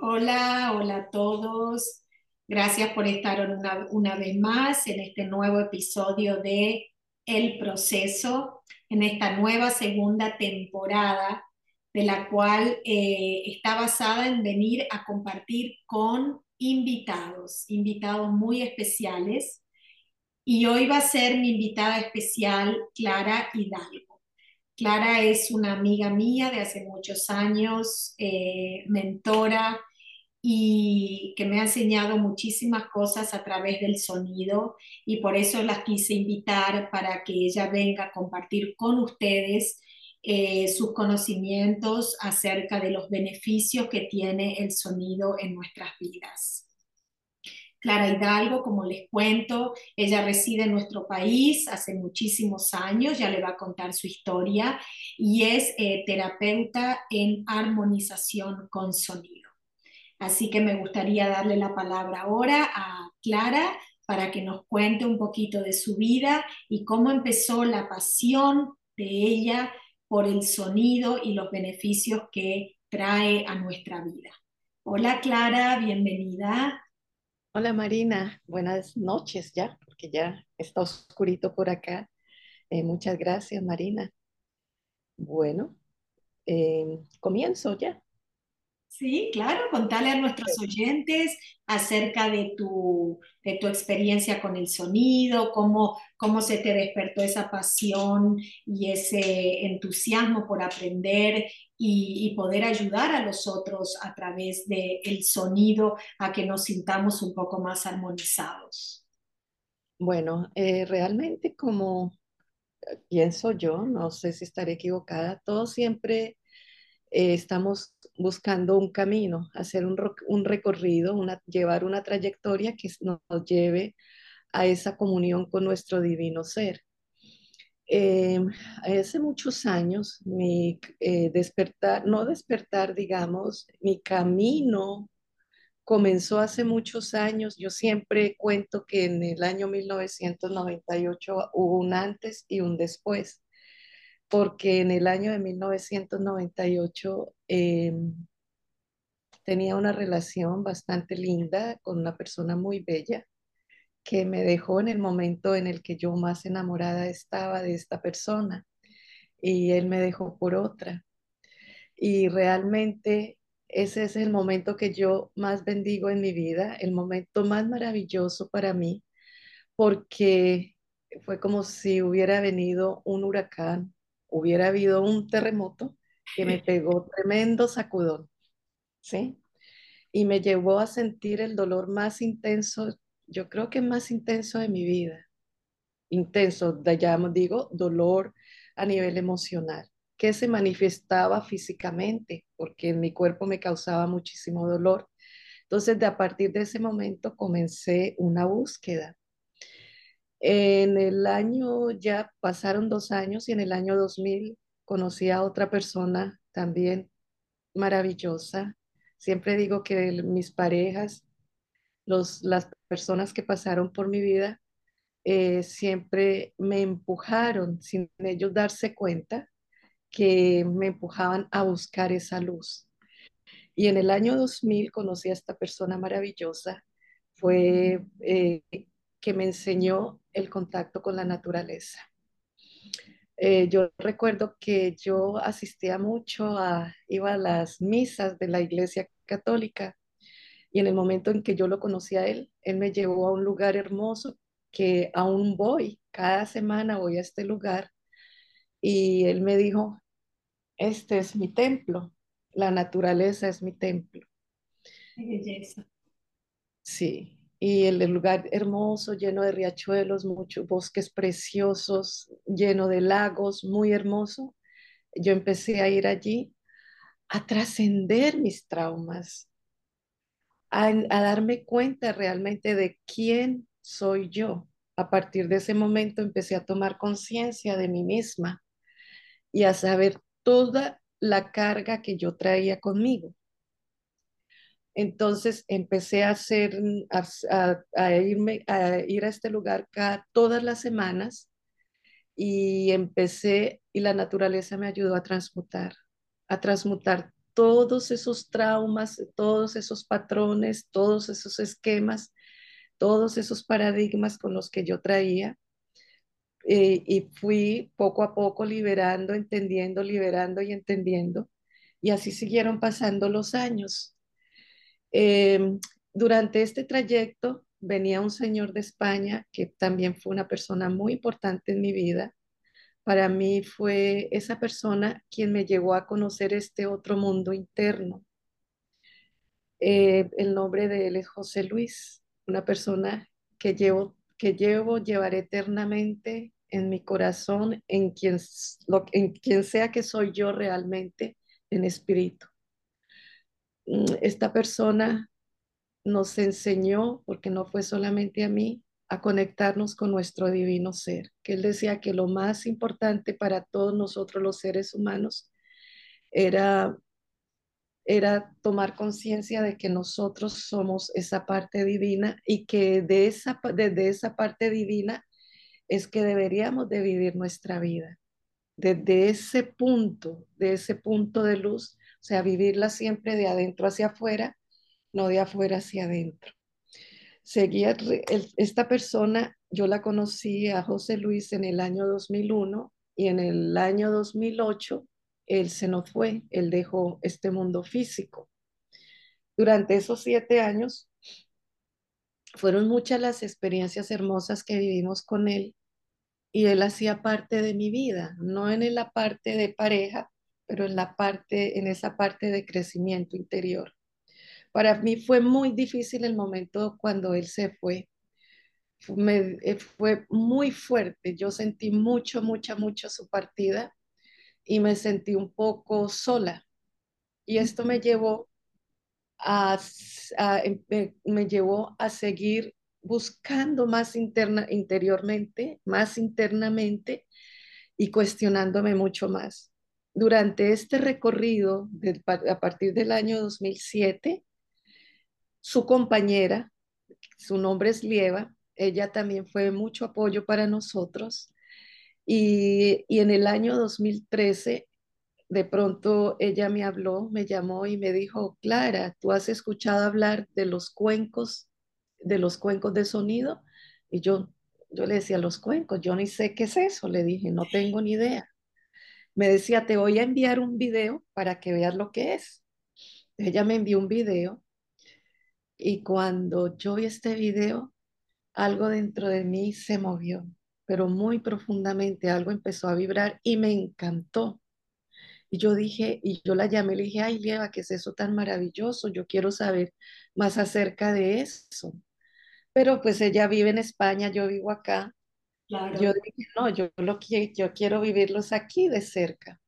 Hola, hola a todos. Gracias por estar una, una vez más en este nuevo episodio de El Proceso, en esta nueva segunda temporada, de la cual eh, está basada en venir a compartir con invitados, invitados muy especiales. Y hoy va a ser mi invitada especial, Clara Hidalgo. Clara es una amiga mía de hace muchos años, eh, mentora y que me ha enseñado muchísimas cosas a través del sonido y por eso las quise invitar para que ella venga a compartir con ustedes eh, sus conocimientos acerca de los beneficios que tiene el sonido en nuestras vidas. Clara Hidalgo, como les cuento, ella reside en nuestro país hace muchísimos años, ya le va a contar su historia, y es eh, terapeuta en armonización con sonido. Así que me gustaría darle la palabra ahora a Clara para que nos cuente un poquito de su vida y cómo empezó la pasión de ella por el sonido y los beneficios que trae a nuestra vida. Hola Clara, bienvenida. Hola Marina, buenas noches ya, porque ya está oscurito por acá. Eh, muchas gracias Marina. Bueno, eh, comienzo ya. Sí, claro, contale a nuestros oyentes acerca de tu, de tu experiencia con el sonido, cómo, cómo se te despertó esa pasión y ese entusiasmo por aprender y, y poder ayudar a los otros a través del el sonido a que nos sintamos un poco más armonizados. Bueno, eh, realmente como pienso yo, no sé si estaré equivocada, todo siempre eh, estamos buscando un camino, hacer un, un recorrido, una, llevar una trayectoria que nos, nos lleve a esa comunión con nuestro divino ser. Eh, hace muchos años, mi eh, despertar, no despertar, digamos, mi camino comenzó hace muchos años. Yo siempre cuento que en el año 1998 hubo un antes y un después porque en el año de 1998 eh, tenía una relación bastante linda con una persona muy bella que me dejó en el momento en el que yo más enamorada estaba de esta persona y él me dejó por otra. Y realmente ese es el momento que yo más bendigo en mi vida, el momento más maravilloso para mí, porque fue como si hubiera venido un huracán hubiera habido un terremoto que me pegó tremendo sacudón, ¿sí? Y me llevó a sentir el dolor más intenso, yo creo que más intenso de mi vida. Intenso, ya digo, dolor a nivel emocional, que se manifestaba físicamente, porque en mi cuerpo me causaba muchísimo dolor. Entonces, de a partir de ese momento comencé una búsqueda en el año, ya pasaron dos años y en el año 2000 conocí a otra persona también maravillosa. Siempre digo que mis parejas, los, las personas que pasaron por mi vida, eh, siempre me empujaron sin ellos darse cuenta que me empujaban a buscar esa luz. Y en el año 2000 conocí a esta persona maravillosa. Fue eh, que me enseñó el contacto con la naturaleza. Eh, yo recuerdo que yo asistía mucho a, iba a las misas de la iglesia católica y en el momento en que yo lo conocí a él, él me llevó a un lugar hermoso que aún voy, cada semana voy a este lugar y él me dijo, este es mi templo, la naturaleza es mi templo. Qué belleza. Sí, y el lugar hermoso, lleno de riachuelos, muchos bosques preciosos, lleno de lagos, muy hermoso. Yo empecé a ir allí a trascender mis traumas, a, darme cuenta realmente de quién soy yo. A partir de ese momento empecé a tomar conciencia de mí misma y a saber toda la carga que yo traía conmigo. Entonces empecé a, a, irme, a ir a este lugar cada, todas las semanas y empecé, y la naturaleza me ayudó a transmutar, a transmutar todos esos traumas, todos esos patrones, todos esos esquemas, todos esos paradigmas con los que yo traía. Eh, y fui poco a poco liberando, entendiendo, liberando y entendiendo. Y así siguieron pasando los años. Em, durante este trayecto venía un señor de España que también fue una persona muy importante en mi vida. Para mí fue esa persona quien me llevó a conocer este otro mundo interno. Eh, el nombre de él es José Luis, una persona que llevo, que llevo, llevaré eternamente en mi corazón, en quien, en quien sea que soy yo realmente en espíritu. Mm, esta persona nos enseñó, porque no fue solamente a mí, a conectarnos con nuestro divino ser, que él decía que lo más importante para todos nosotros los seres humanos era era tomar conciencia de que nosotros somos esa parte divina y que de esa, desde esa parte divina es que deberíamos de vivir nuestra vida. Desde ese punto, de ese punto de luz, o sea, vivirla siempre de adentro hacia afuera, no de afuera hacia adentro. Seguía esta persona, yo la conocí a José Luis en el año 2001 y en el año 2008 él se nos fue, él dejó este mundo físico. Durante esos siete años fueron muchas las experiencias hermosas que vivimos con él y él hacía parte de mi vida, no en la parte de pareja, pero en la parte, en esa parte de crecimiento interior. Para mí fue muy difícil el momento cuando él se fue. Eh, fue muy fuerte. Yo sentí mucho, mucha, mucho su partida y me sentí un poco sola. Y esto me llevó a, em, me, llevó a seguir buscando más interna, interiormente, más internamente y cuestionándome mucho más. Durante este recorrido, a partir del año 2007, su compañera, su nombre es Lieva, ella también fue mucho apoyo para nosotros y, en el año 2013, de pronto ella me habló, me llamó y me dijo, Clara, ¿tú has escuchado hablar de los cuencos, de los cuencos de sonido? Y yo, yo le decía, los cuencos, yo ni sé qué es eso, le dije, no tengo ni idea. Me decía, te voy a enviar un video para que veas lo que es. Ella me envió un video y cuando yo vi este video, algo dentro de mí se movió pero muy profundamente algo empezó a vibrar y me encantó. Y yo dije, y yo la llamé, le dije, ay, Lieva, ¿qué es eso tan maravilloso? Yo quiero saber más acerca de eso. Pero pues ella vive en España, yo vivo acá. Yo dije, no, yo, lo, yo quiero vivirlos aquí de cerca.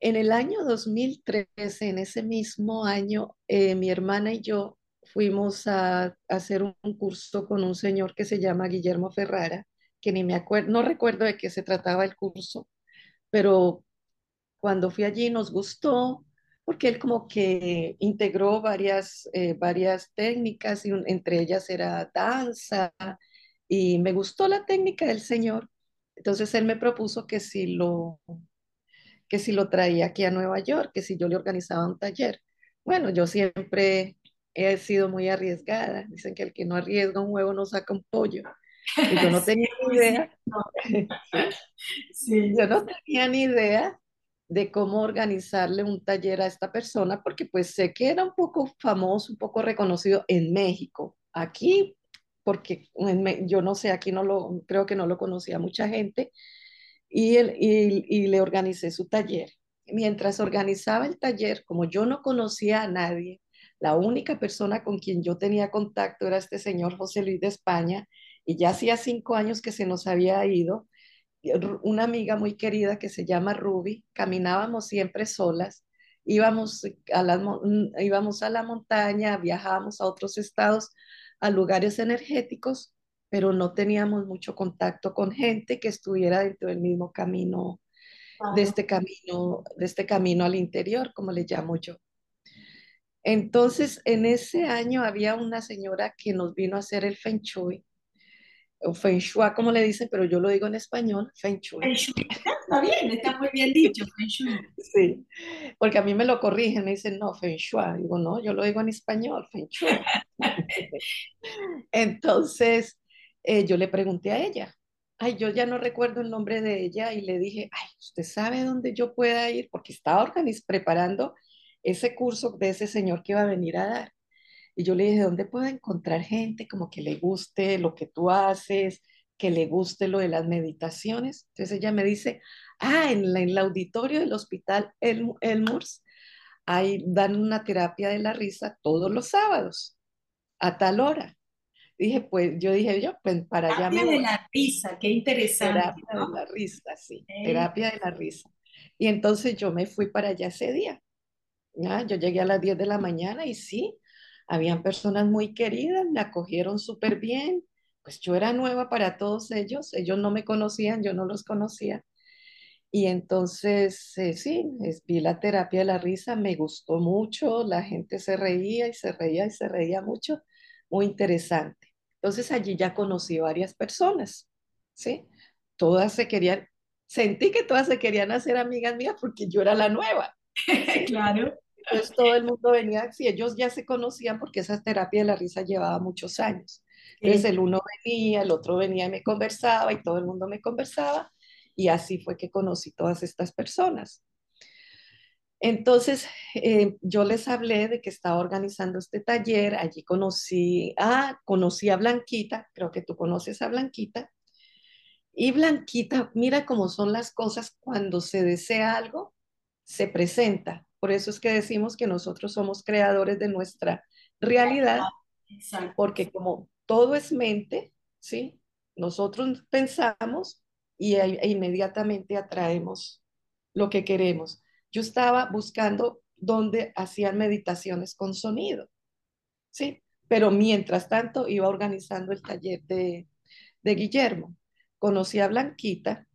En el año 2013, en ese mismo año, eh, mi hermana y yo fuimos a, hacer un curso con un señor que se llama Guillermo Ferrara que ni me acuerdo, no recuerdo de qué se trataba el curso, pero cuando fui allí nos gustó porque él como que integró varias, eh, varias técnicas y entre ellas era danza y me gustó la técnica del señor. Entonces él me propuso que si lo que si lo traía aquí a Nueva York, que si yo le organizaba un taller. Bueno, yo siempre he sido muy arriesgada. Dicen que el que no arriesga un huevo no saca un pollo. Y yo no tenía ni idea. Yo no tenía ni idea de cómo organizarle un taller a esta persona, porque pues sé que era un poco famoso, un poco reconocido en México. Aquí, porque yo no sé, aquí no lo, creo que no lo conocía mucha gente, y, el, y, le organicé su taller. Mientras organizaba el taller, como yo no conocía a nadie, la única persona con quien yo tenía contacto era este señor José Luis de España, y ya hacía cinco años que se nos había ido, una amiga muy querida que se llama Ruby, caminábamos siempre solas, íbamos a la, íbamos a la montaña, viajábamos a otros estados, a lugares energéticos, pero no teníamos mucho contacto con gente que estuviera dentro del mismo camino, de este camino, de este camino al interior, como le llamo yo. Entonces, en ese año había una señora que nos vino a hacer el Feng Shui o Feng Shui, como le dicen, pero yo lo digo en español, Feng Shui. Feng Shui. Está bien, está muy bien dicho, Feng Shui. Sí, porque a mí me lo corrigen, me dicen, no, Feng Shui. Digo, no, yo lo digo en español, Feng Shui. Entonces, eh, yo le pregunté a ella, ay, yo ya no recuerdo el nombre de ella y le dije, ay, ¿usted sabe dónde yo pueda ir? Porque estaba organiz preparando ese curso de ese señor que iba a venir a dar. Y yo le dije, ¿dónde puedo encontrar gente como que le guste lo que tú haces, que le guste lo de las meditaciones? Entonces ella me dice, ah, en, la, en el auditorio del hospital El, Elmurs, ahí dan una terapia de la risa todos los sábados, a tal hora. Dije, pues yo dije, yo, pues para allá me de la risa, qué interesante. Terapia de la risa, sí, terapia de la risa. Y entonces yo me fui para allá ese día. ¿ya? Yo llegué a las 10 de la mañana y sí, habían personas muy queridas, me acogieron súper bien, pues yo era nueva para todos ellos, ellos no me conocían, yo no los conocía. Y entonces, eh, sí, vi la terapia de la risa, me gustó mucho, la gente se reía y se reía y se reía mucho, muy interesante. Entonces allí ya conocí varias personas, ¿sí? Todas se querían, sentí que todas se querían hacer amigas mías porque yo era la nueva. claro. Entonces todo el mundo venía, si ellos ya se conocían porque esa terapia de la risa llevaba muchos años. Entonces el uno venía, el otro venía y me conversaba y todo el mundo me conversaba y así fue que conocí todas estas personas. Entonces eh, yo les hablé de que estaba organizando este taller, allí conocí, ah, conocí a Blanquita, creo que tú conoces a Blanquita. Y Blanquita, mira cómo son las cosas cuando se desea algo, se presenta. Por eso es que decimos que nosotros somos creadores de nuestra realidad, porque como todo es mente, ¿sí? Nosotros pensamos y e, inmediatamente atraemos lo que queremos. Yo estaba buscando dónde hacían meditaciones con sonido, ¿sí? Pero mientras tanto iba organizando el taller de, de Guillermo. Conocí a Blanquita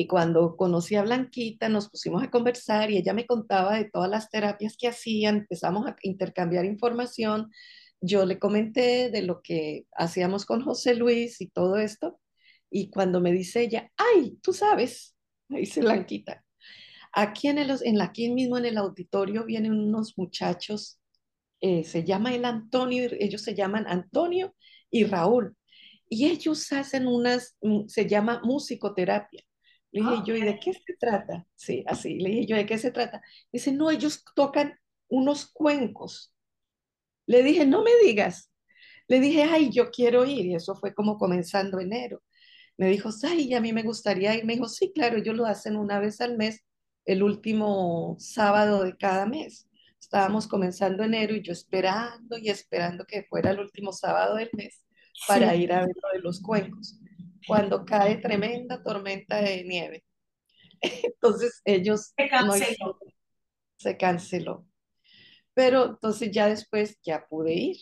y cuando conocí a Blanquita, nos pusimos a conversar y ella me contaba de todas las terapias que hacían, empezamos a intercambiar información. Yo le comenté de lo que hacíamos con José Luis y todo esto. Y cuando me dice ella, ay, tú sabes, me dice Blanquita, aquí, en el, en, aquí mismo en el auditorio vienen unos muchachos, eh, se llama el Antonio, ellos se llaman Antonio y Raúl. Y ellos hacen unas, mm, se llama musicoterapia le dije yo, ¿y de qué se trata? Sí, así. Le dije yo, ¿de qué se trata? Dice, no, ellos tocan unos cuencos. Le dije, no me digas. Le dije, ay, yo quiero ir. Y eso fue como comenzando enero. Me dijo, ay, a mí me gustaría ir. Me dijo, sí, claro, ellos lo hacen una vez al mes, el último sábado de cada mes. Estábamos comenzando enero y yo esperando y esperando que fuera el último sábado del mes para ir a ver lo de los cuencos cuando cae tremenda tormenta de nieve. Entonces ellos se canceló. se canceló. Pero entonces ya después ya pude ir.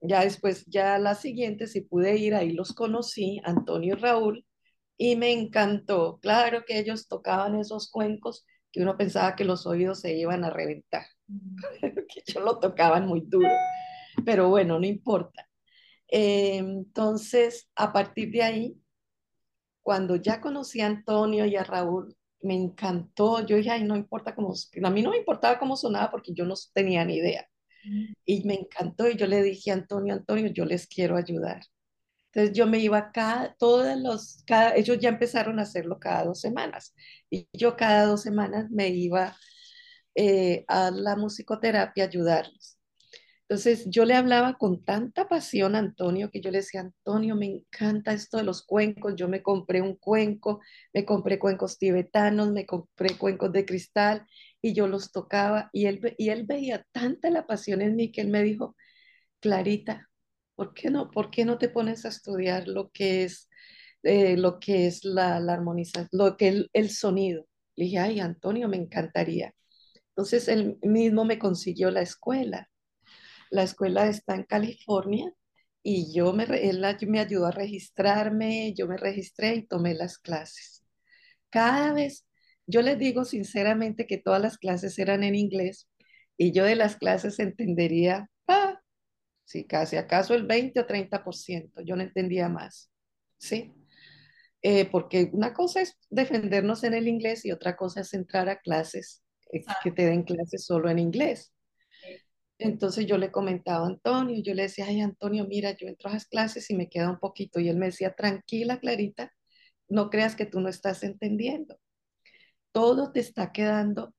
Ya después, ya la siguiente sí pude ir, ahí los conocí, Antonio y Raúl, y me encantó. Claro que ellos tocaban esos cuencos que uno pensaba que los oídos se iban a reventar, que ellos lo tocaban muy duro. Pero bueno, no importa. Eh, entonces, a partir de ahí, cuando ya conocí a Antonio y a Raúl, me encantó. Yo dije, ay, no importa cómo, a mí no me importaba cómo sonaba porque yo no tenía ni idea. Y me encantó y yo le dije a Antonio, Antonio, yo les quiero ayudar. Entonces yo me iba cada, todos los, cada, ellos ya empezaron a hacerlo cada dos semanas. Y yo cada dos semanas me iba eh, a la musicoterapia a ayudarles. Entonces yo le hablaba con tanta pasión a Antonio que yo le decía, Antonio, me encanta esto de los cuencos, yo me compré un cuenco, me compré cuencos tibetanos, me compré cuencos de cristal y yo los tocaba y él, y él veía tanta la pasión en mí que él me dijo, Clarita, ¿por qué no, por qué no te pones a estudiar lo que es, eh, lo que es la, la armonización, lo que el, el sonido? Le dije, ay, Antonio, me encantaría. Entonces él mismo me consiguió la escuela la escuela está en California y yo me, él me ayudó a registrarme, yo me registré y tomé las clases. Cada vez, yo les digo sinceramente que todas las clases eran en inglés y yo de las clases entendería, ah, sí, casi acaso el 20 o 30%, yo no entendía más, ¿sí? Eh, porque una cosa es defendernos en el inglés y otra cosa es entrar a clases, eh, que te den clases solo en inglés. Entonces yo le comentaba a Antonio, yo le decía, ay Antonio, mira, yo entro a las clases y me queda un poquito. Y él me decía, tranquila, Clarita, no creas que tú no estás entendiendo. Todo te está quedando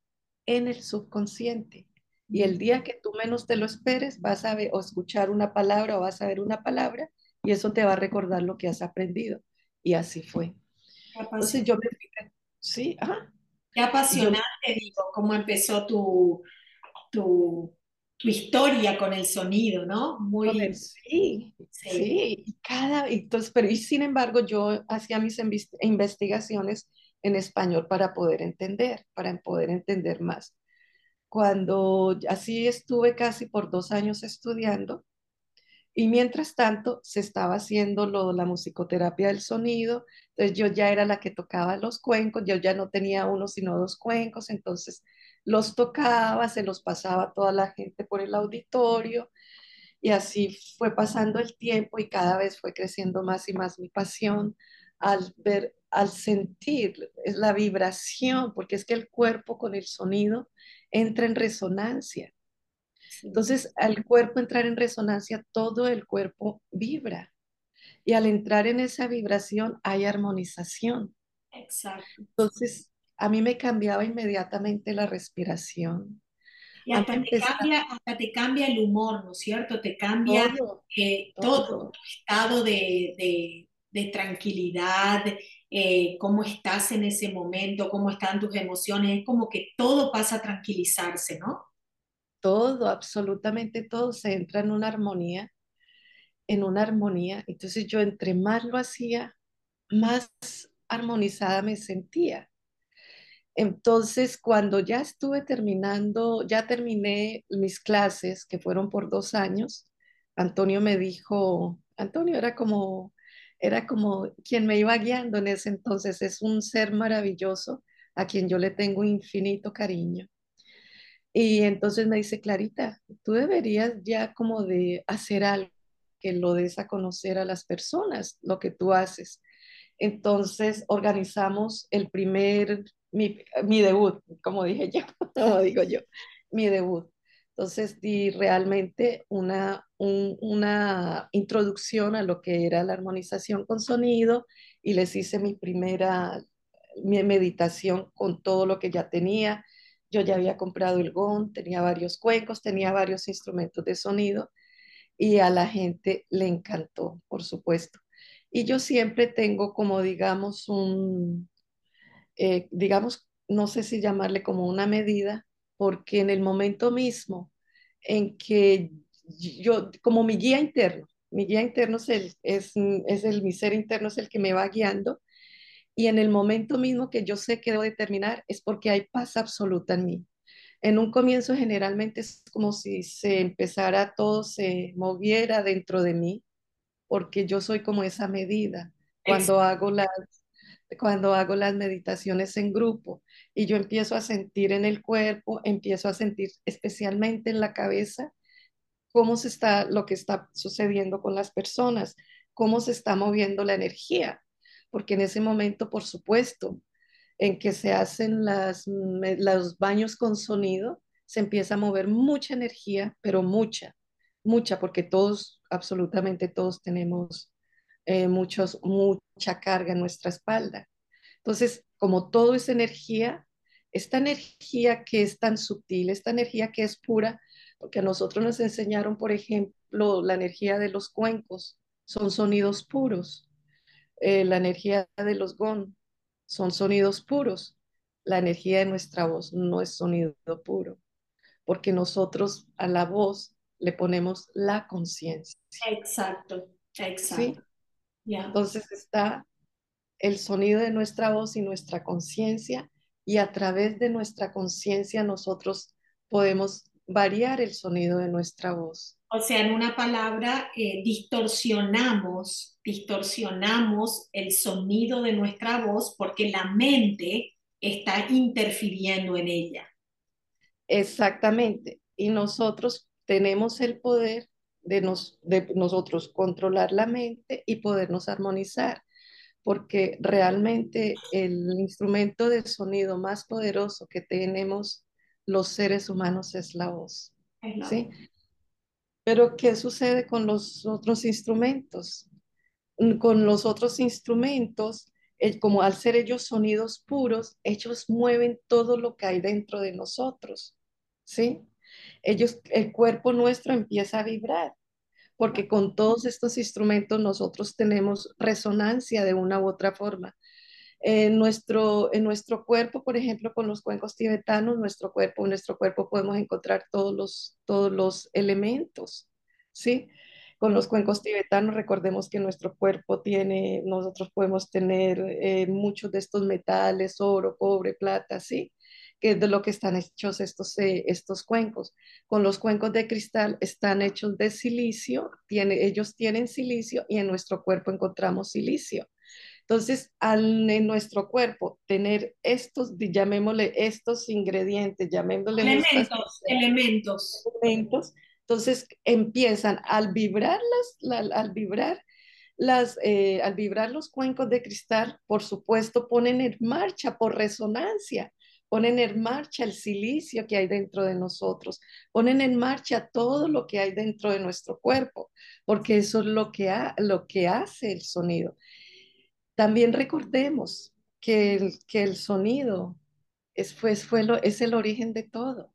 en el subconsciente. Y el día que tú menos te lo esperes, vas a ver o escuchar una palabra o vas a ver una palabra y eso te va a recordar lo que has aprendido. Y así fue. Entonces yo me fijé, sí. Qué apasionante, digo, cómo empezó tu, tu, tu, historia con el sonido, ¿no? Muy sí, sí, sí. cada, entonces, pero y sin embargo yo hacía mis investigaciones en español para poder entender, para poder entender más. Cuando así estuve casi por dos años estudiando, y mientras tanto se estaba haciendo lo, la musicoterapia del sonido, entonces yo ya era la que tocaba los cuencos, yo ya no tenía uno sino dos cuencos, entonces los tocaba, se los pasaba a toda la gente por el auditorio y así fue pasando el tiempo y cada vez fue creciendo más y más mi pasión al ver, al sentir la vibración, porque es que el cuerpo con el sonido entra en resonancia. Entonces, al cuerpo entrar en resonancia, todo el cuerpo vibra. Y al entrar en esa vibración hay armonización. Exacto. Entonces, a mí me cambiaba inmediatamente la respiración. Y hasta te, cambia, hasta te cambia el humor, ¿no es cierto? Te cambia todo, eh, todo. tu estado de, de, tranquilidad, eh, cómo estás en ese momento, cómo están tus emociones. Es como que todo pasa a tranquilizarse, ¿no? todo, absolutamente todo se entra en una armonía, en una armonía. Entonces yo entre más lo hacía, más armonizada me sentía. Entonces, cuando ya estuve terminando, ya terminé mis clases, que fueron por dos años, Antonio me dijo, Antonio era como, era como quien me iba guiando en ese entonces, es un ser maravilloso a quien yo le tengo infinito cariño. Y entonces me dice, Clarita, tú deberías ya como de hacer algo que lo des a conocer a las personas, lo que tú haces. Entonces organizamos el primer, mi, mi debut, como dije yo, como digo yo, mi debut. Entonces di realmente una, una introducción a lo que era la armonización con sonido y les hice mi primera mi meditación con todo lo que ya tenía yo ya había comprado el gong, tenía varios cuencos, tenía varios instrumentos de sonido y a la gente le encantó, por supuesto. Y yo siempre tengo como, digamos, un, eh, digamos, no sé si llamarle como una medida, porque en el momento mismo en que yo, como mi guía interno, mi guía interno es el, es, es el, mi ser interno es el que me va guiando, y en el momento mismo que yo sé que debo determinar es porque hay paz absoluta en mí. En un comienzo generalmente es como si se empezara todo, se moviera dentro de mí, porque yo soy como esa medida. Cuando hago las, cuando hago las meditaciones en grupo y yo empiezo a sentir en el cuerpo, empiezo a sentir especialmente en la cabeza cómo se está lo que está sucediendo con las personas, cómo se está moviendo la energía porque en ese momento, por supuesto, en que se hacen las, los baños con sonido, se empieza a mover mucha energía, pero mucha, mucha, porque todos, absolutamente todos tenemos eh, muchos, mucha carga en nuestra espalda. Entonces, como todo es energía, esta energía que es tan sutil, esta energía que es pura, porque a nosotros nos enseñaron, por ejemplo, la energía de los cuencos, son sonidos puros. Eh, la energía de los gong son sonidos puros. La energía de nuestra voz no es sonido puro, porque nosotros a la voz le ponemos la conciencia. Exacto, exacto. Entonces está el sonido de nuestra voz y nuestra conciencia, y a través de nuestra conciencia nosotros podemos variar el sonido de nuestra voz. O sea, en una palabra, eh, distorsionamos, distorsionamos el sonido de nuestra voz porque la mente está interfiriendo en ella. Exactamente. Y nosotros tenemos el poder de, nos, de nosotros controlar la mente y podernos armonizar, porque realmente el instrumento de sonido más poderoso que tenemos los seres humanos es la voz. ¿sí? Pero ¿qué sucede con los otros instrumentos? Con los otros instrumentos, como al ser ellos sonidos puros, ellos mueven todo lo que hay dentro de nosotros, ¿sí? Ellos, el cuerpo nuestro empieza a vibrar, porque con todos estos instrumentos nosotros tenemos resonancia de una u otra forma. En nuestro, en nuestro cuerpo, por ejemplo, con los cuencos tibetanos, nuestro cuerpo, en nuestro cuerpo podemos encontrar todos los, todos los elementos, ¿sí? Con los cuencos tibetanos, recordemos que nuestro cuerpo tiene, nosotros podemos tener eh, muchos de estos metales, oro, cobre, plata, ¿sí? Que es de lo que están hechos estos, eh, estos cuencos. Con los cuencos de cristal están hechos de silicio, tiene, ellos tienen silicio y en nuestro cuerpo encontramos silicio. Entonces, al en nuestro cuerpo tener estos, llamémosle estos ingredientes, llamémosle elementos, elementos. elementos, entonces empiezan al vibrar, las, al vibrar las, eh, al vibrar los cuencos de cristal, por supuesto, ponen en marcha por resonancia, ponen en marcha el silicio que hay dentro de nosotros, ponen en marcha todo lo que hay dentro de nuestro cuerpo, porque eso es lo que, lo que hace el sonido. También recordemos que el, que el sonido es, fue, fue lo, es el origen de todo.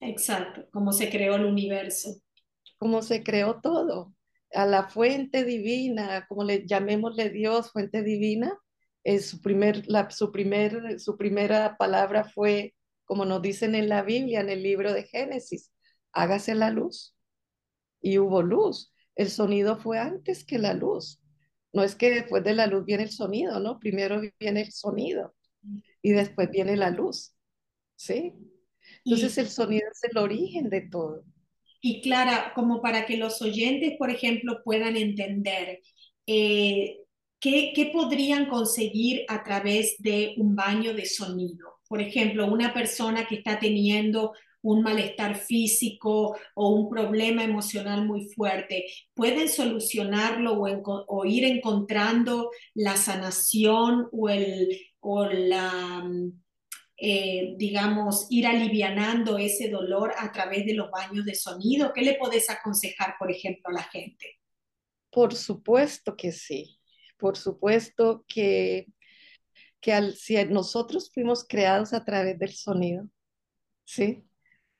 Exacto, como se creó el universo. Como se creó todo. A la fuente divina, como le llamémosle Dios, fuente divina, es su, primer, la, su, primer, su primera palabra fue, como nos dicen en la Biblia, en el libro de Génesis, hágase la luz. Y hubo luz. El sonido fue antes que la luz no es que después de la luz viene el sonido, ¿no? Primero viene el sonido y después viene la luz, ¿sí? Entonces el sonido es el origen de todo. Y Clara, como para que los oyentes, por ejemplo, puedan entender, eh, ¿qué, ¿qué podrían conseguir a través de un baño de sonido? Por ejemplo, una persona que está teniendo un malestar físico o un problema emocional muy fuerte, pueden solucionarlo o, ir encontrando la sanación o, el, o la, eh, digamos, ir alivianando ese dolor a través de los baños de sonido? ¿Qué le podés aconsejar, por ejemplo, a la gente? Por supuesto que sí. Por supuesto que, que al, si nosotros fuimos creados a través del sonido, ¿sí?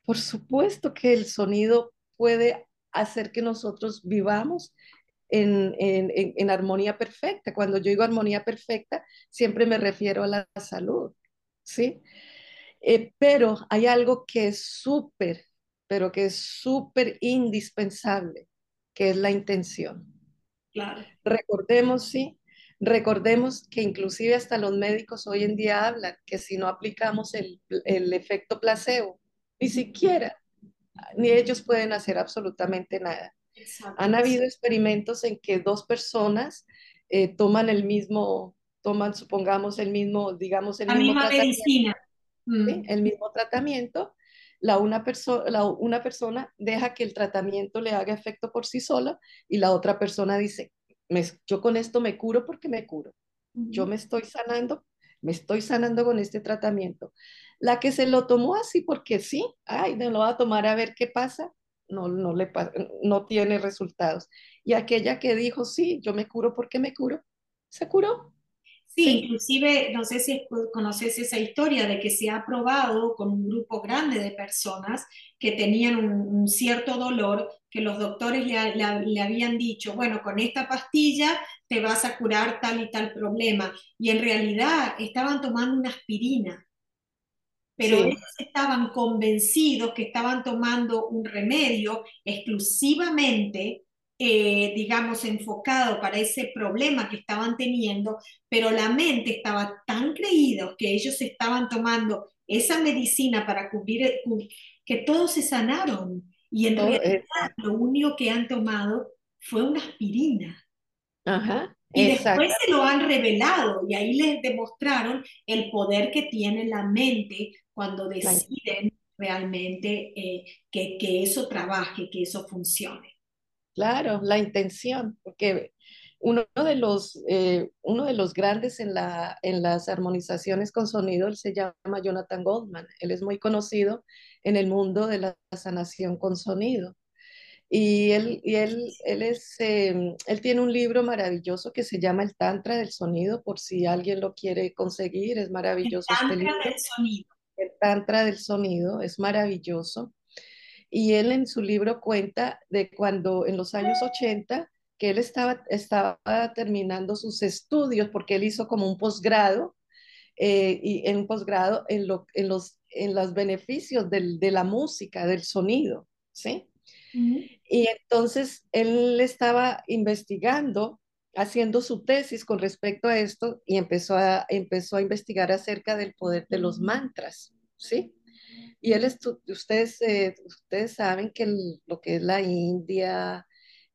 Por supuesto que el sonido puede hacer que nosotros vivamos en, armonía perfecta. Cuando yo digo armonía perfecta, siempre me refiero a la salud, ¿sí? Eh, pero hay algo que es súper, pero que es súper indispensable, que es la intención. Claro. Recordemos, sí, recordemos que inclusive hasta los médicos hoy en día hablan que si no aplicamos el, el efecto placebo, ni siquiera, ni ellos pueden hacer absolutamente nada. Han habido experimentos en que dos personas eh, toman el mismo, toman, supongamos, el mismo, digamos, el la mismo misma medicina. Mm. El mismo tratamiento. La una, la, una persona deja que el tratamiento le haga efecto por sí sola y la otra persona dice, yo con esto me curo porque me curo. Yo me estoy sanando, me estoy sanando con este tratamiento. La que se lo tomó así porque sí, ay, me lo va a tomar a ver qué pasa, no, no, le, no tiene resultados. Y aquella que dijo, sí, yo me curo porque me curo, se curó. Sí, inclusive, no sé si conoces esa historia de que se ha probado con un grupo grande de personas que tenían un, cierto dolor, que los doctores le, le, habían dicho, bueno, con esta pastilla te vas a curar tal y tal problema. Y en realidad estaban tomando una aspirina. Pero ellos estaban convencidos que estaban tomando un remedio exclusivamente, eh, digamos, enfocado para ese problema que estaban teniendo, pero la mente estaba tan creídos que ellos estaban tomando esa medicina para cubrir, que todos se sanaron. Y en realidad lo único que han tomado fue una aspirina. Ajá. Y después se lo han revelado y ahí les demostraron el poder que tiene la mente cuando deciden realmente eh, que, que, eso trabaje, que eso funcione. Claro, la intención, porque uno de los, eh, uno de los grandes en, la, en las armonizaciones con sonido, él se llama Jonathan Goldman. Él es muy conocido en el mundo de la sanación con sonido. Y él, y él, él, es, em, él tiene un libro maravilloso que se llama El Tantra del Sonido, por si alguien lo quiere conseguir, es maravilloso el este Tantra del Sonido. El Tantra del Sonido, es maravilloso. Y él en su libro cuenta de cuando en los años 80 que él estaba, estaba terminando sus estudios porque él hizo como un posgrado eh, y en un posgrado en, lo, en, los, en los beneficios del, de la música, del sonido, ¿sí? Y entonces él estaba investigando, haciendo su tesis con respecto a esto y empezó a, empezó a investigar acerca del poder de los mantras, ¿sí? Y él, ustedes, eh, ustedes saben que lo que es la India,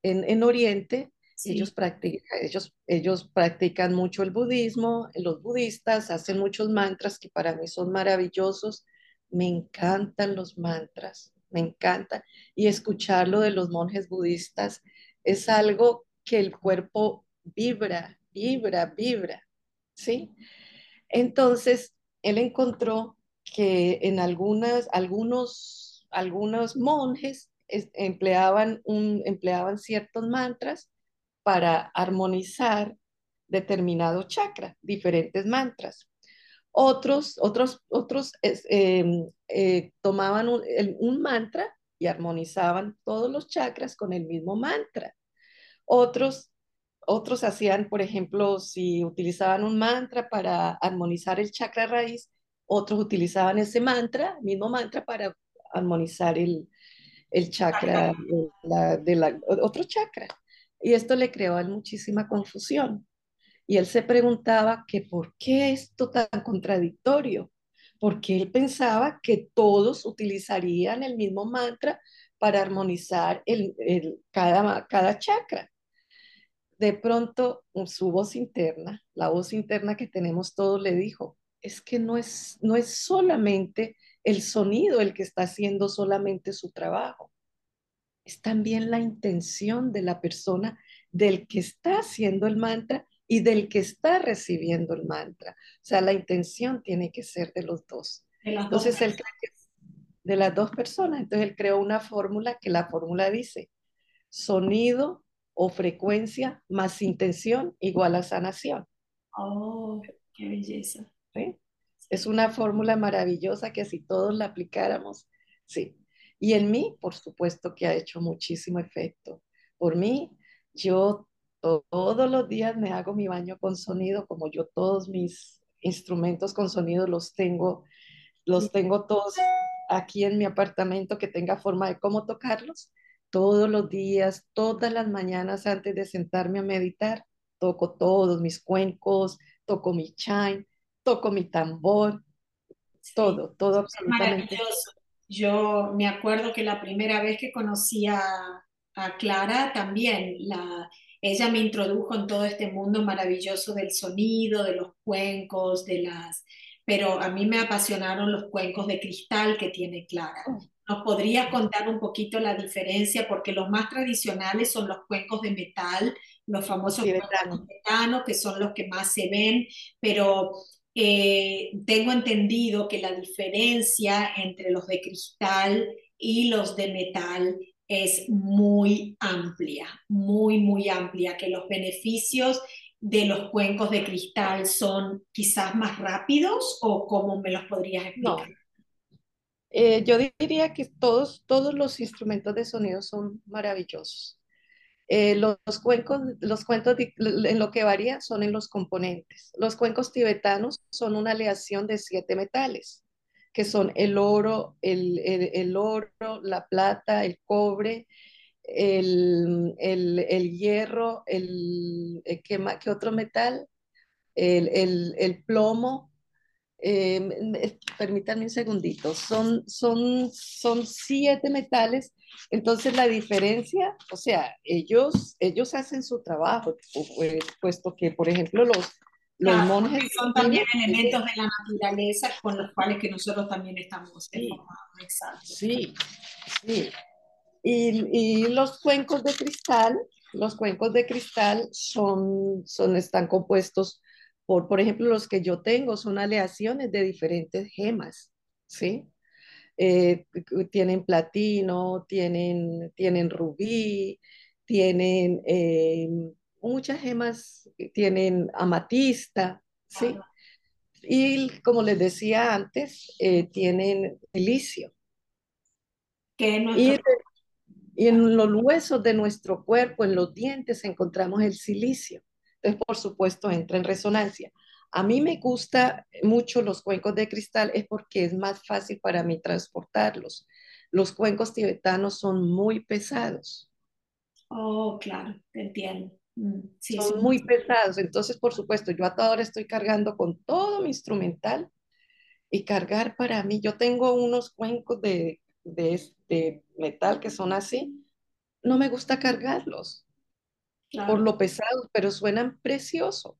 en, Oriente, ellos, practican, ellos, ellos practican mucho el budismo, los budistas hacen muchos mantras que para mí son maravillosos. Me encantan los mantras, me encanta. Y escucharlo de los monjes budistas es algo que el cuerpo vibra, vibra, vibra, ¿sí? Entonces, él encontró que en algunas, algunos, algunos monjes empleaban, un, empleaban ciertos mantras para armonizar determinado chakra, diferentes mantras. Otros, otros, otros em, eh, tomaban un, un, mantra y armonizaban todos los chakras con el mismo mantra. Otros, otros hacían, por ejemplo, si utilizaban un mantra para armonizar el chakra raíz, otros utilizaban ese mantra, mismo mantra, para armonizar el, el chakra de la, otro chakra. Y esto le creó a él muchísima confusión. Y él se preguntaba que por qué esto tan contradictorio, porque él pensaba que todos utilizarían el mismo mantra para armonizar el, cada, cada chakra. De pronto su voz interna, la voz interna que tenemos todos, le dijo, es que no es, no es solamente el sonido el que está haciendo solamente su trabajo. Es también la intención de la persona del que está haciendo el mantra y del que está recibiendo el mantra. O sea, la intención tiene que ser de los dos. Entonces, él de las dos personas. Entonces, él creó una fórmula que la fórmula dice, sonido o frecuencia más intención igual a sanación. Oh, qué belleza. ¿Sí? Es una fórmula maravillosa que si todos la aplicáramos, sí. Y en mí, por supuesto que ha hecho muchísimo efecto. Por mí, yo todos los días me hago mi baño con sonido, como yo todos mis instrumentos con sonido los tengo, los tengo todos aquí en mi apartamento que tenga forma de cómo tocarlos. Todos los días, todas las mañanas antes de sentarme a meditar, toco todos mis cuencos, toco mi chime, toco mi tambor, todo, todo absolutamente. Maravilloso. Yo me acuerdo que la primera vez que conocí a, Clara también, la, ella me introdujo en todo este mundo maravilloso del sonido, de los cuencos, de las... Pero a mí me apasionaron los cuencos de cristal que tiene Clara. Oh. ¿Nos podrías contar un poquito la diferencia? Porque los más tradicionales son los cuencos de metal, los famosos cuencos de metano, que son los que más se ven, pero eh, tengo entendido que la diferencia entre los de cristal y los de metal es muy amplia, muy, muy amplia, que los beneficios de los cuencos de cristal son quizás más rápidos o cómo me los podrías explicar? Eh, yo diría que todos, todos los instrumentos de sonido son maravillosos. Eh, los, cuencos, los cuentos en lo que varía son en los componentes. Los cuencos tibetanos son una aleación de siete metales, que son el oro, el, el, oro, la plata, el cobre, el, el hierro, el, eh, ¿qué, ¿qué, otro metal? el, plomo, eh, permítanme un segundito, son, son, son siete metales, entonces la diferencia, o sea, ellos, ellos hacen su trabajo, eh, puesto que, por ejemplo, los, los monjes... Son también elementos de la naturaleza con los cuales que nosotros también estamos sí, Sí, sí. Y, y, los cuencos de cristal, los cuencos de cristal son, son, están compuestos por, por ejemplo, los que yo tengo son aleaciones de diferentes gemas, ¿sí? Eh, tienen platino, tienen, tienen rubí, tienen eh, muchas gemas, tienen amatista, ¿sí? Y como les decía antes, eh, tienen silicio. y, y en los huesos de nuestro cuerpo, en los dientes, encontramos el silicio. Entonces, por supuesto, entra en resonancia. A mí me gusta mucho los cuencos de cristal es porque es más fácil para mí transportarlos. Los cuencos tibetanos son muy pesados. Oh, claro, te entiendo. Mm, son, muy pesados. Entonces, por supuesto, yo hasta ahora estoy cargando con todo mi instrumental y cargar para mí, yo tengo unos cuencos de, de, este metal que son así, no me gusta cargarlos por lo pesados, pero suenan precioso.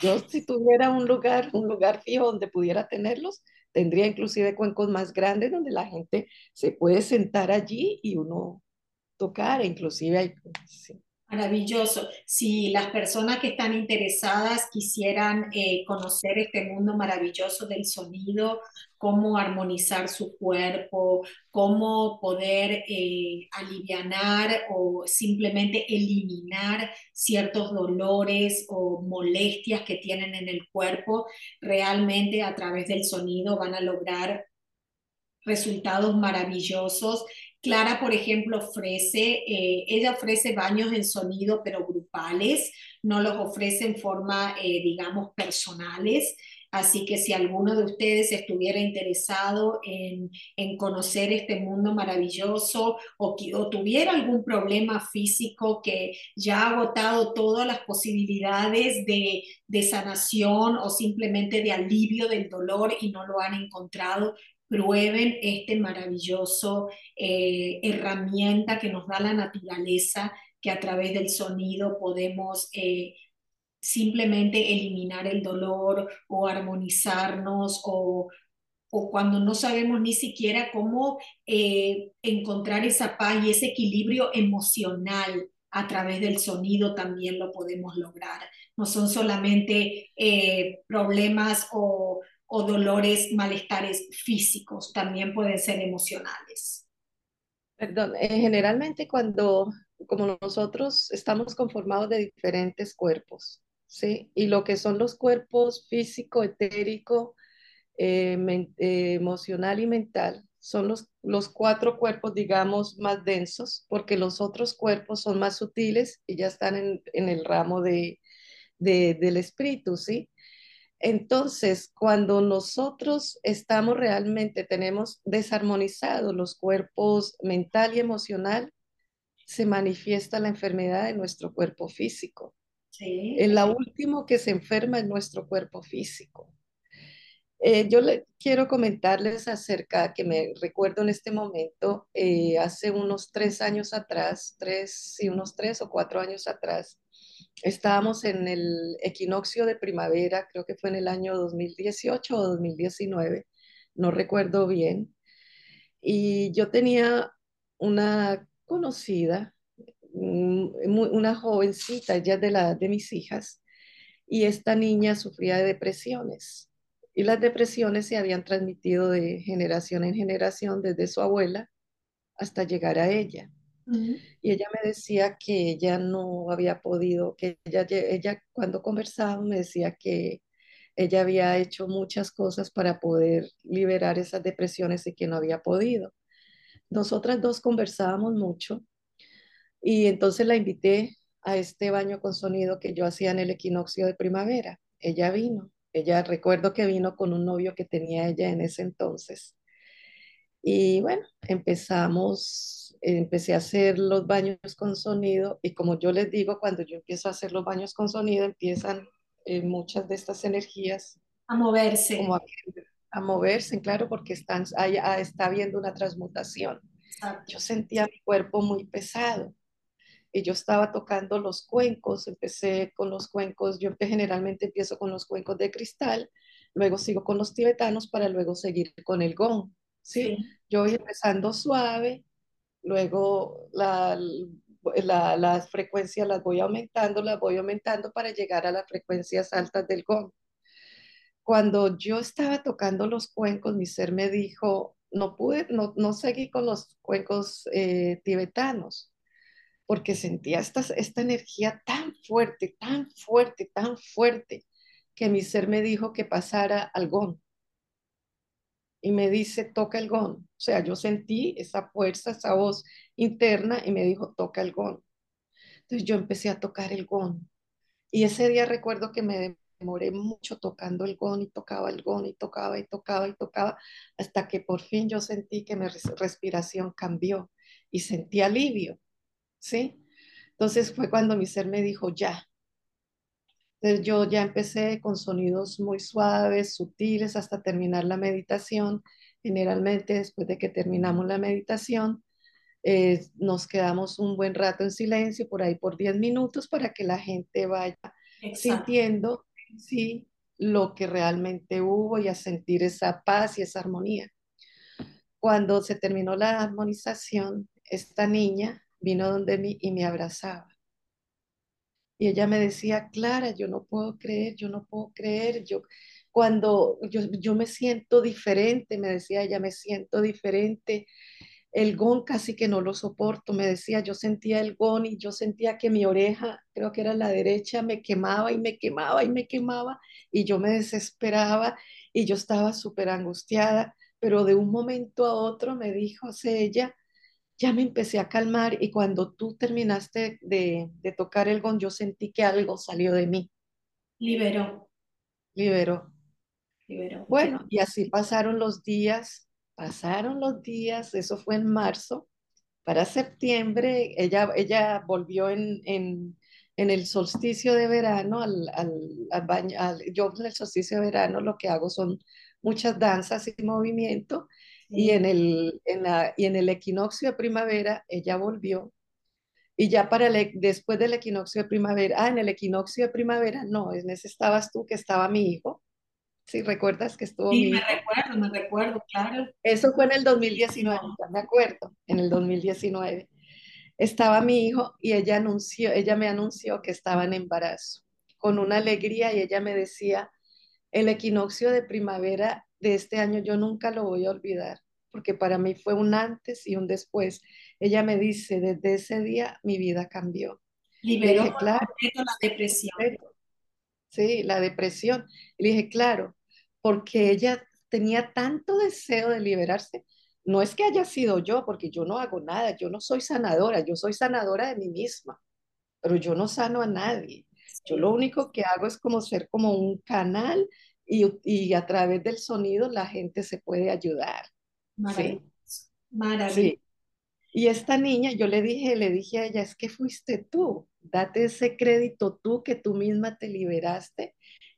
Yo si tuviera un lugar, un lugar fijo donde pudiera tenerlos, tendría inclusive cuencos más grandes donde la gente se puede sentar allí y uno tocar, inclusive hay, sí, Maravilloso. Si las personas que están interesadas quisieran eh, conocer este mundo maravilloso del sonido, cómo armonizar su cuerpo, cómo poder eh, aliviar o simplemente eliminar ciertos dolores o molestias que tienen en el cuerpo, realmente a través del sonido van a lograr resultados maravillosos Clara, por ejemplo, ofrece, eh, ella ofrece baños en sonido, pero grupales, no los ofrece en forma, eh, digamos, personales. Así que si alguno de ustedes estuviera interesado en, conocer este mundo maravilloso o, o, tuviera algún problema físico que ya ha agotado todas las posibilidades de, de sanación o simplemente de alivio del dolor y no lo han encontrado, prueben este maravilloso eh, herramienta que nos da la naturaleza, que a través del sonido podemos eh, simplemente eliminar el dolor o armonizarnos o, o cuando no sabemos ni siquiera cómo eh, encontrar esa paz y ese equilibrio emocional a través del sonido también lo podemos lograr. No son solamente problemas o o dolores, malestares físicos, también pueden ser emocionales. Perdón, eh, generalmente cuando, como nosotros estamos conformados de diferentes cuerpos, ¿sí? Y lo que son los cuerpos físico, etérico, eh, eh, emocional y mental, son los, los cuatro cuerpos, digamos, más densos, porque los otros cuerpos son más sutiles y ya están en, en el ramo de, de, del espíritu, ¿sí? Entonces, cuando nosotros estamos realmente, tenemos desarmonizados los cuerpos mental y emocional, se manifiesta la enfermedad de nuestro cuerpo físico. Sí. El último que se enferma es nuestro cuerpo físico. Eh, yo le quiero comentarles acerca, que me recuerdo en este momento, eh, hace unos tres años atrás, tres, sí, unos tres o cuatro años atrás, estábamos en el equinoccio de primavera, creo que fue en el año 2018 o 2019, no recuerdo bien, y yo tenía una conocida, una jovencita, ella de la de mis hijas, y esta niña sufría de depresiones. Y las depresiones se habían transmitido de generación en generación desde su abuela hasta llegar a ella. Y ella me decía que ella no había podido, que ella, ella cuando conversábamos me decía que ella había hecho muchas cosas para poder liberar esas depresiones y que no había podido. Nosotras dos conversábamos mucho y entonces la invité a este baño con sonido que yo hacía en el equinoccio de primavera. Ella vino, ella recuerdo que vino con un novio que tenía ella en ese entonces. Y bueno, empezamos empecé a hacer los baños con sonido y como yo les digo, cuando yo empiezo a hacer los baños con sonido, empiezan eh, muchas de estas energías a moverse. Como a, moverse, claro, porque están, ah, está habiendo una transmutación. Yo sentía mi cuerpo muy pesado y yo estaba tocando los cuencos, empecé con los cuencos, yo generalmente empiezo con los cuencos de cristal, luego sigo con los tibetanos para luego seguir con el gong, ¿sí? sí. Yo voy empezando suave, luego la, la, las frecuencias las voy aumentando, las voy aumentando para llegar a las frecuencias altas del gong. Cuando yo estaba tocando los cuencos, mi ser me dijo, no pude, no, no seguí con los cuencos eh, tibetanos, porque sentía esta, esta energía tan fuerte, tan fuerte, tan fuerte, que mi ser me dijo que pasara al gong. Y me dice, toca el gong. O sea, yo sentí esa fuerza, esa voz interna y me dijo, toca el gong. Entonces yo empecé a tocar el gong. Y ese día recuerdo que me demoré mucho tocando el gong y tocaba el gong y tocaba y tocaba y tocaba, hasta que por fin yo sentí que mi respiración cambió y sentí alivio, ¿sí? Entonces fue cuando mi ser me dijo, ya. Entonces yo ya empecé con sonidos muy suaves, sutiles, hasta terminar la meditación. Generalmente después de que terminamos la meditación, eh, nos quedamos un buen rato en silencio, por ahí por 10 minutos, para que la gente vaya sintiendo sí lo que realmente hubo y a sentir esa paz y esa armonía. Cuando se terminó la armonización, esta niña vino donde mí y me abrazaba. Y ella me decía, Clara, yo no puedo creer, yo no puedo creer, yo cuando yo, yo me siento diferente, me decía ella, me siento diferente, el gon casi que no lo soporto, me decía, yo sentía el gon y yo sentía que mi oreja, creo que era la derecha, me quemaba y me quemaba y me quemaba y yo me desesperaba y yo estaba súper angustiada, pero de un momento a otro me dijo ella, ya me empecé a calmar y cuando tú terminaste de, de tocar el gon, yo sentí que algo salió de mí. Liberó. Liberó. Liberó. Bueno, y así pasaron los días Pasaron los días, eso fue en marzo. Para septiembre, ella, ella volvió en, en, en el solsticio de verano, al, al, al baño, yo en el solsticio de verano lo que hago son muchas danzas y movimiento, y, en el, en la, y en el equinoccio de primavera ella volvió. Y ya para el, después del equinoccio de primavera, ah, en el equinoccio de primavera, no, en ese estabas tú, que estaba mi hijo, si recuerdas que estuvo sí, me recuerdo, me recuerdo, claro. Eso fue en el 2019, ya me acuerdo, en el 2019. Estaba mi hijo y ella anunció, ella me anunció que estaba en embarazo, con una alegría y ella me decía, el equinoccio de primavera de este año yo nunca lo voy a olvidar, porque para mí fue un antes y un después. Ella me dice, desde ese día mi vida cambió. Liberó dije, claro, la depresión. Sí, la depresión. Y le dije, claro, porque ella tenía tanto deseo de liberarse. No es que haya sido yo, porque yo no hago nada, yo no soy sanadora, yo soy sanadora de mí misma, pero yo no sano a nadie. Yo lo único que hago es como ser como un canal y, y a través del sonido la gente se puede ayudar. Maravilloso. Sí. Y esta niña, yo le dije, le dije a ella, es que fuiste tú, date ese crédito tú que tú misma te liberaste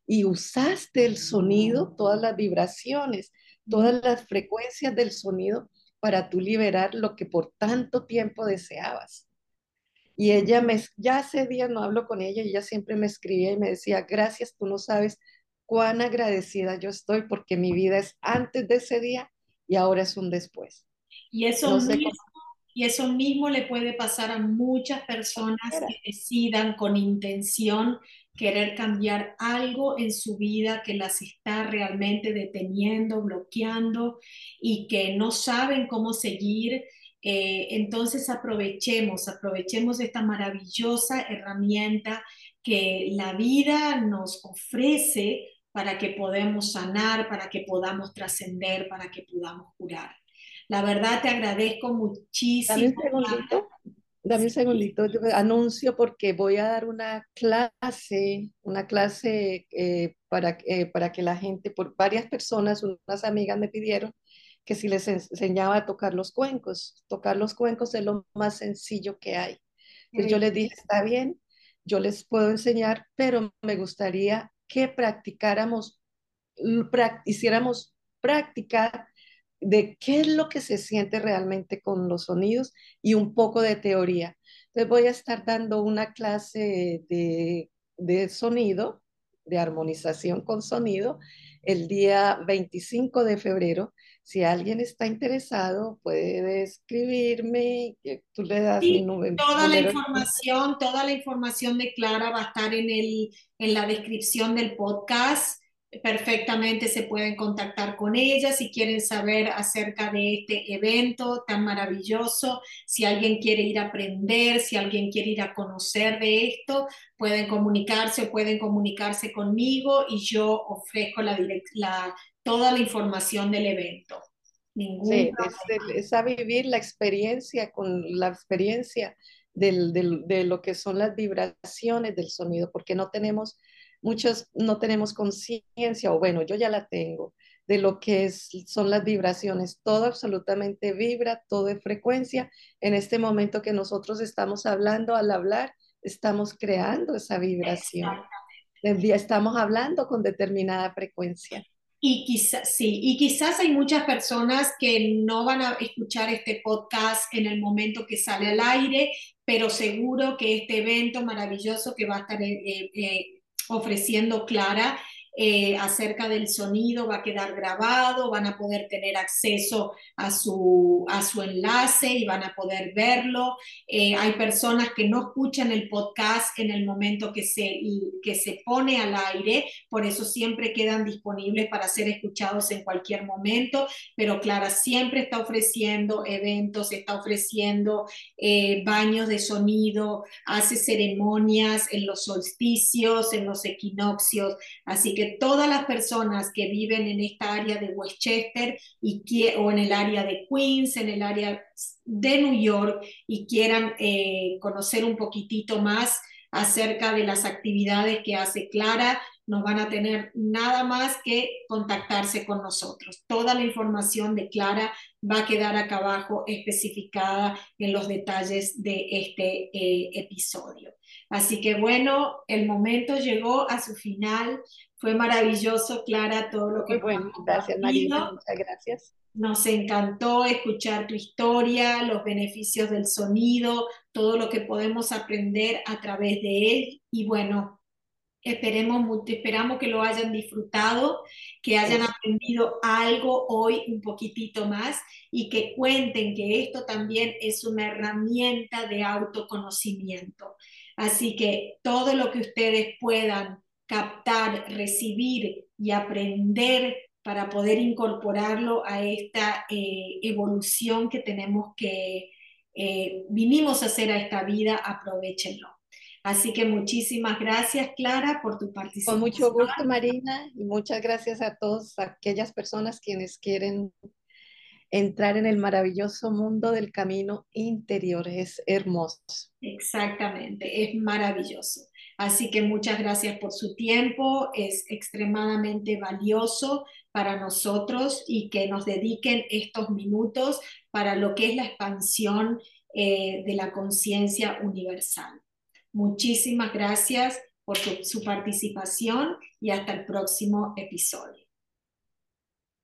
y usaste el sonido, todas las vibraciones, todas las frecuencias del sonido para tú liberar lo que por tanto tiempo deseabas. Y ella me, ya hace días no hablo con ella y ella siempre me escribía y me decía, gracias, tú no sabes cuán agradecida yo estoy porque mi vida es antes de ese día y ahora es un después. Y eso mismo, y eso mismo le puede pasar a muchas personas que decidan con intención querer cambiar algo en su vida que las está realmente deteniendo, bloqueando y que no saben cómo seguir. Eh, entonces aprovechemos, aprovechemos esta maravillosa herramienta que la vida nos ofrece para que podamos sanar, para que podamos trascender, para que podamos curar. La verdad te agradezco muchísimo. Dame un segundito, yo anuncio porque voy a dar una clase, una clase eh, para, eh, para que la gente, por varias personas, unas amigas me pidieron que si les enseñaba a tocar los cuencos. Tocar los cuencos es lo más sencillo que hay. Entonces yo les dije, está bien, yo les puedo enseñar, pero me gustaría que practicáramos, hiciéramos práctica de qué es lo que se siente realmente con los sonidos y un poco de teoría. Entonces voy a estar dando una clase de, de sonido, de armonización con sonido, el día 25 de febrero. Si alguien está interesado, puede escribirme, tú le das mi número. Toda la información, toda la información de Clara va a estar en, el, en la descripción del podcast. Perfectamente se pueden contactar con ella si quieren saber acerca de este evento tan maravilloso. Si alguien quiere ir a aprender, si alguien quiere ir a conocer de esto, pueden comunicarse o pueden comunicarse conmigo y yo ofrezco la, la toda la información del evento. sí, es, a vivir la experiencia con la experiencia de lo que son las vibraciones del sonido, porque no tenemos muchos, no tenemos conciencia, o bueno, yo ya la tengo, de lo que es, son las vibraciones. Todo absolutamente vibra, todo es frecuencia. En este momento que nosotros estamos hablando, al hablar, estamos creando esa vibración. Estamos hablando con determinada frecuencia. Y quizás, sí, y quizás hay muchas personas que no van a escuchar este podcast en el momento que sale al aire, pero seguro que este evento maravilloso que va a estar eh, eh, ofreciendo Clara eh, acerca del sonido va a quedar grabado, van a poder tener acceso a su, a su enlace y van a poder verlo. Eh, hay personas que no escuchan el podcast en el momento que se, que se pone al aire, por eso siempre quedan disponibles para ser escuchados en cualquier momento, pero Clara siempre está ofreciendo eventos, está ofreciendo eh, baños de sonido, hace ceremonias en los solsticios, en los equinoccios, así que todas las personas que viven en esta área de Westchester y o en el área de Queens, en el área de New York y quieran eh, conocer un poquitito más acerca de las actividades que hace Clara, no van a tener nada más que contactarse con nosotros. Toda la información de Clara va a quedar acá abajo especificada en los detalles de este eh, episodio. Así que bueno, el momento llegó a su final. Fue maravilloso, Clara, todo lo que... Muy bueno, gracias Marina, muchas gracias. Nos encantó escuchar tu historia, los beneficios del sonido, todo lo que podemos aprender a través de él. Y bueno, esperemos, esperamos que lo hayan disfrutado, que hayan aprendido algo hoy un poquitito más y que cuenten que esto también es una herramienta de autoconocimiento. Así que todo lo que ustedes puedan captar, recibir y aprender para poder incorporarlo a esta eh, evolución que tenemos que, eh, vinimos a hacer a esta vida, aprovechenlo. Así que muchísimas gracias, Clara, por tu participación. Con mucho gusto, Marina, y muchas gracias a todas aquellas personas quienes quieren entrar en el maravilloso mundo del camino interior. Es hermoso. Exactamente, es maravilloso. Así que muchas gracias por su tiempo, es extremadamente valioso para nosotros y que nos dediquen estos minutos para lo que es la expansión eh, de la conciencia universal. Muchísimas gracias por su participación y hasta el próximo episodio.